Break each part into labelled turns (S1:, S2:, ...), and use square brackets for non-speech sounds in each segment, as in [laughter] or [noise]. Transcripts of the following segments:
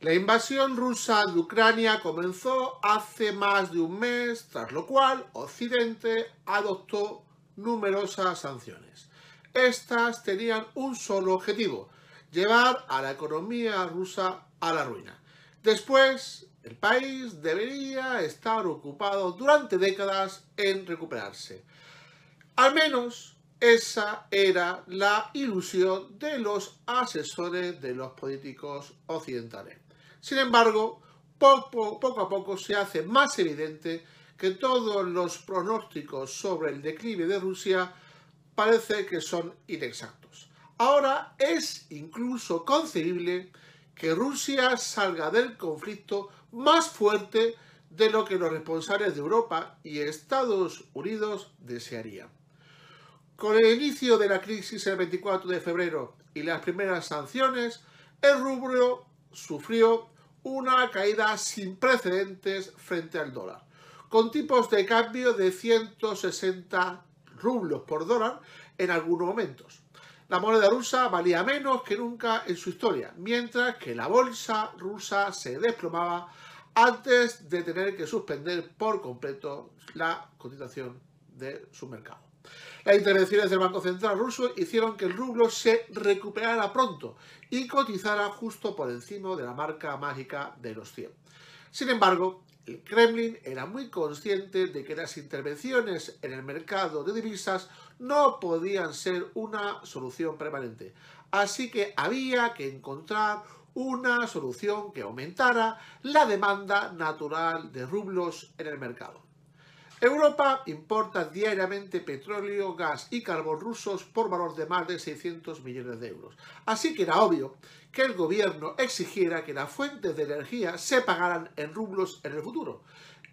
S1: La invasión rusa de Ucrania comenzó hace más de un mes, tras lo cual Occidente adoptó numerosas sanciones. Estas tenían un solo objetivo, llevar a la economía rusa a la ruina. Después, el país debería estar ocupado durante décadas en recuperarse. Al menos esa era la ilusión de los asesores de los políticos occidentales. Sin embargo, poco, a poco se hace más evidente que todos los pronósticos sobre el declive de Rusia parece que son inexactos. Ahora es incluso concebible que Rusia salga del conflicto más fuerte de lo que los responsables de Europa y Estados Unidos desearían. Con el inicio de la crisis el 24 de febrero y las primeras sanciones, el rubro sufrió una caída sin precedentes frente al dólar, con tipos de cambio de 160 rublos por dólar en algunos momentos. La moneda rusa valía menos que nunca en su historia, mientras que la bolsa rusa se desplomaba antes de tener que suspender por completo la cotización de su mercado. Las intervenciones del Banco Central ruso hicieron que el rublo se recuperara pronto y cotizara justo por encima de la marca mágica de los 100. Sin embargo, el Kremlin era muy consciente de que las intervenciones en el mercado de divisas no podían ser una solución permanente, así que había que encontrar una solución que aumentara la demanda natural de rublos en el mercado. Europa importa diariamente petróleo, gas y carbón rusos por valor de más de 600 millones de euros. Así que era obvio que el gobierno exigiera que las fuentes de energía se pagaran en rublos en el futuro.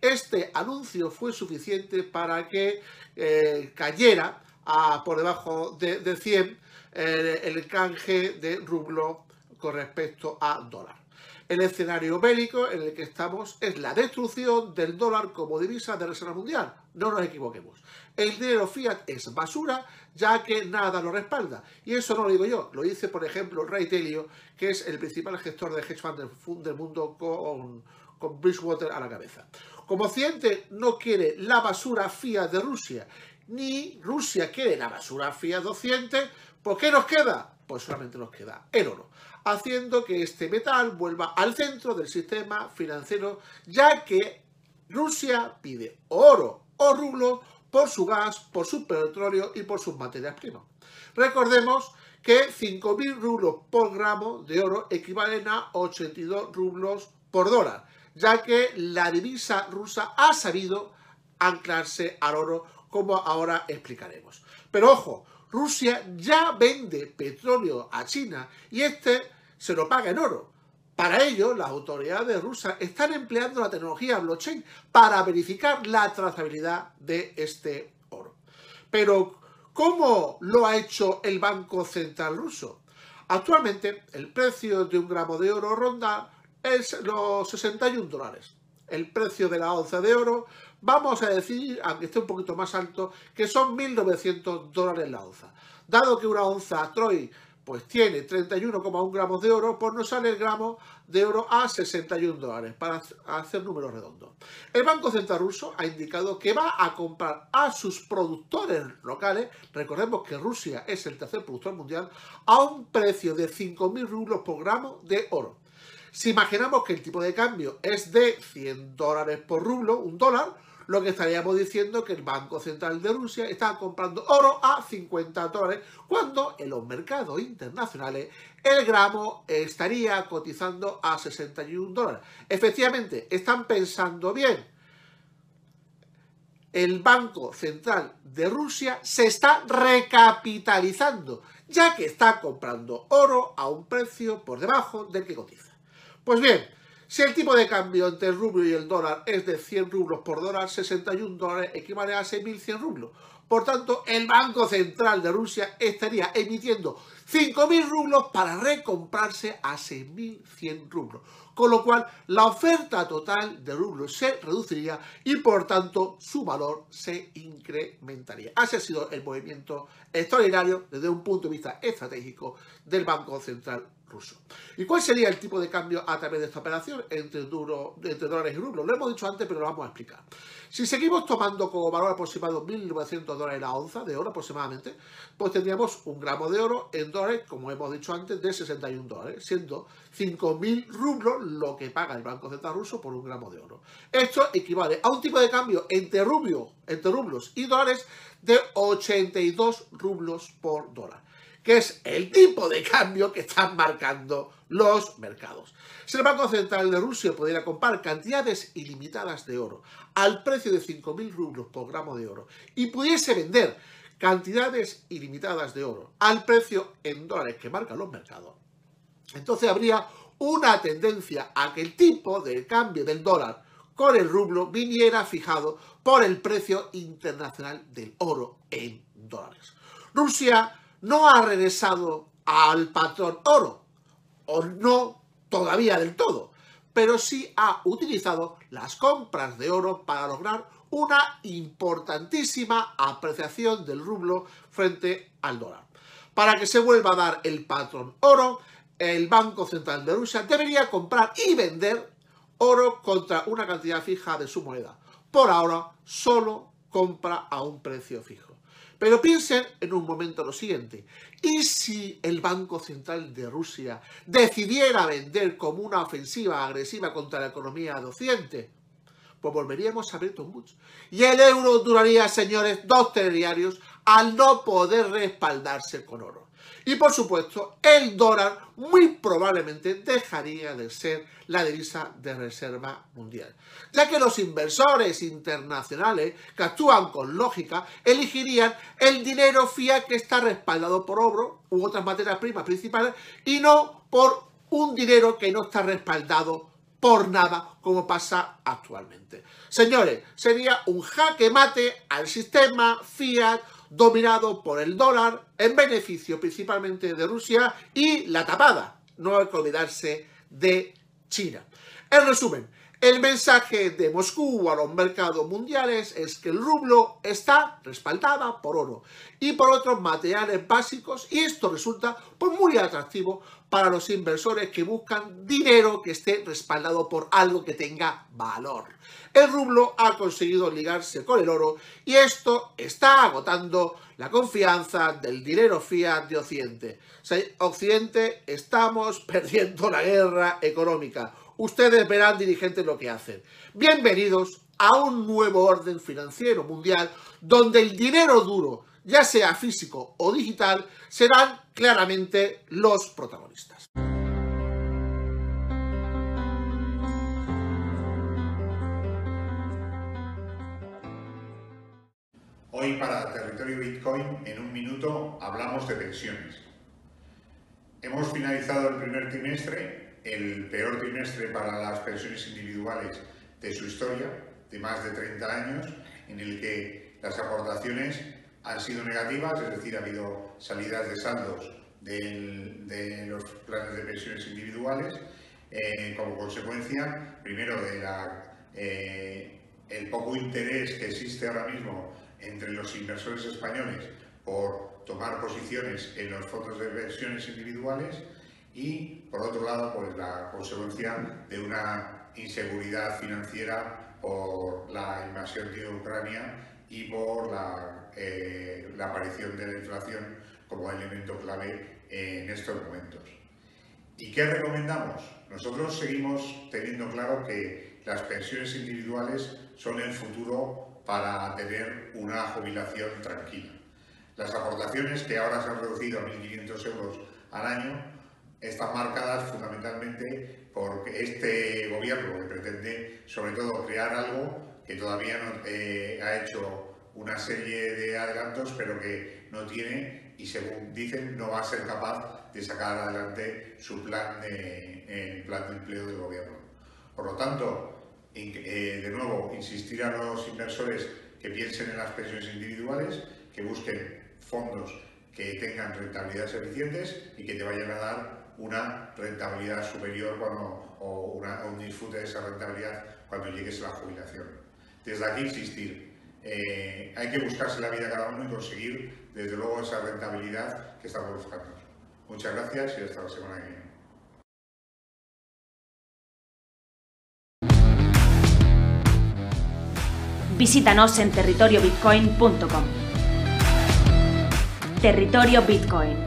S1: Este anuncio fue suficiente para que eh, cayera a, por debajo de, 100 eh, el canje de rublo con respecto a dólar. El escenario bélico en el que estamos es la destrucción del dólar como divisa de reserva mundial. No nos equivoquemos. El dinero fiat es basura, ya que nada lo respalda. Y eso no lo digo yo, lo dice, por ejemplo, Ray Telio, que es el principal gestor de hedge fund del mundo con, con Bridgewater a la cabeza. Como Occidente no quiere la basura fiat de Rusia, ni Rusia quiere la basura fiat de Occidente, ¿por qué nos queda? Pues solamente nos queda el oro haciendo que este metal vuelva al centro del sistema financiero, ya que Rusia pide oro o rublo por su gas, por su petróleo y por sus materias primas. Recordemos que 5.000 rublos por gramo de oro equivalen a 82 rublos por dólar, ya que la divisa rusa ha sabido anclarse al oro, como ahora explicaremos. Pero ojo, Rusia ya vende petróleo a China y este se lo paga en oro. Para ello, las autoridades rusas están empleando la tecnología blockchain para verificar la trazabilidad de este oro. Pero, ¿cómo lo ha hecho el Banco Central ruso? Actualmente, el precio de un gramo de oro ronda es los 61 dólares. El precio de la onza de oro, vamos a decir, aunque esté un poquito más alto, que son 1.900 dólares la onza. Dado que una onza Troy pues tiene 31,1 gramos de oro, pues nos sale el gramo de oro a 61 dólares, para hacer números redondos. El Banco Central Ruso ha indicado que va a comprar a sus productores locales, recordemos que Rusia es el tercer productor mundial, a un precio de 5.000 rublos por gramo de oro. Si imaginamos que el tipo de cambio es de 100 dólares por rublo, un dólar, lo que estaríamos diciendo que el Banco Central de Rusia está comprando oro a 50 dólares, cuando en los mercados internacionales el gramo estaría cotizando a 61 dólares. Efectivamente, están pensando bien. el Banco Central de Rusia se está recapitalizando, ya que está comprando oro a un precio por debajo del que cotiza. Pues bien, si el tipo de cambio entre el rublo y el dólar es de 100 rublos por dólar, 61 dólares equivale a 6.100 rublos. Por tanto, el Banco Central de Rusia estaría emitiendo 5.000 rublos para recomprarse a 6.100 rublos. Con lo cual, la oferta total de rublos se reduciría y, por tanto, su valor se incrementaría. Así ha sido el movimiento extraordinario desde un punto de vista estratégico del Banco Central ruso. ¿Y cuál sería el tipo de cambio a través de esta operación entre, duro, entre dólares y rublos? Lo hemos dicho antes, pero lo vamos a explicar. Si seguimos tomando como valor aproximado 1.900 dólares la onza de oro aproximadamente, pues tendríamos un gramo de oro en dólares, como hemos dicho antes, de 61 dólares, siendo 5.000 rublos lo que paga el Banco Central Ruso por un gramo de oro. Esto equivale a un tipo de cambio entre, rubio, entre rublos y dólares de 82 rublos por dólar que es el tipo de cambio que están marcando los mercados. Si el Banco Central de Rusia pudiera comprar cantidades ilimitadas de oro al precio de 5.000 rublos por gramo de oro y pudiese vender cantidades ilimitadas de oro al precio en dólares que marcan los mercados, entonces habría una tendencia a que el tipo de cambio del dólar con el rublo viniera fijado por el precio internacional del oro en dólares. Rusia no ha regresado al patrón oro, o no todavía del todo, pero sí ha utilizado las compras de oro para lograr una importantísima apreciación del rublo frente al dólar. Para que se vuelva a dar el patrón oro, el Banco Central de Rusia debería comprar y vender oro contra una cantidad fija de su moneda. Por ahora, solo compra a un precio fijo. Pero piensen en un momento lo siguiente. ¿Y si el Banco Central de Rusia decidiera vender como una ofensiva agresiva contra la economía de Occidente? Pues volveríamos a Bretton Woods. Y el euro duraría, señores, dos telediarios al no poder respaldarse con oro. Y por supuesto, el dólar muy probablemente dejaría de ser la divisa de reserva mundial, ya que los inversores internacionales que actúan con lógica elegirían el dinero fiat que está respaldado por oro u otras materias primas principales y no por un dinero que no está respaldado por nada como pasa actualmente. Señores, sería un jaque mate al sistema fiat dominado por el dólar en beneficio principalmente de Rusia y la tapada, no hay que olvidarse de China. En resumen, el mensaje de Moscú a los mercados mundiales es que el rublo está respaldada por oro y por otros materiales básicos y esto resulta pues, muy atractivo para los inversores que buscan dinero que esté respaldado por algo que tenga valor. El rublo ha conseguido ligarse con el oro y esto está agotando la confianza del dinero fiat de Occidente. Occidente estamos [laughs] perdiendo la guerra económica ustedes verán dirigentes lo que hacen. Bienvenidos a un nuevo orden financiero mundial donde el dinero duro, ya sea físico o digital, serán claramente los protagonistas.
S2: Hoy para Territorio Bitcoin, en un minuto, hablamos de pensiones. Hemos finalizado el primer trimestre el peor trimestre para las pensiones individuales de su historia, de más de 30 años, en el que las aportaciones han sido negativas, es decir, ha habido salidas de saldos de, los planes de pensiones individuales, eh, como consecuencia, primero, de eh, el poco interés que existe ahora mismo entre los inversores españoles por tomar posiciones en los fondos de pensiones individuales, y, por otro lado, pues la consecuencia de una inseguridad financiera por la invasión de Ucrania y por la, eh, la aparición de la inflación como elemento clave en estos momentos. ¿Y qué recomendamos? Nosotros seguimos teniendo claro que las pensiones individuales son el futuro para tener una jubilación tranquila. Las aportaciones, que ahora se han reducido a 1.500 euros al año, están marcadas fundamentalmente por este gobierno que pretende, sobre todo, crear algo que todavía no eh, ha hecho una serie de adelantos, pero que no tiene y según dicen no va a ser capaz de sacar adelante su plan de, plan de empleo del gobierno. Por lo tanto, eh, de nuevo, insistir a los inversores que piensen en las pensiones individuales, que busquen fondos que tengan rentabilidades eficientes y que te vayan a dar una rentabilidad superior cuando, o, un disfrute de esa rentabilidad cuando llegues a la jubilación. Desde aquí insistir, eh, hay que buscarse la vida cada uno y conseguir desde luego esa rentabilidad que estamos buscando. Muchas gracias y hasta la semana que viene.
S3: Visítanos en territoriobitcoin.com. Territorio Bitcoin.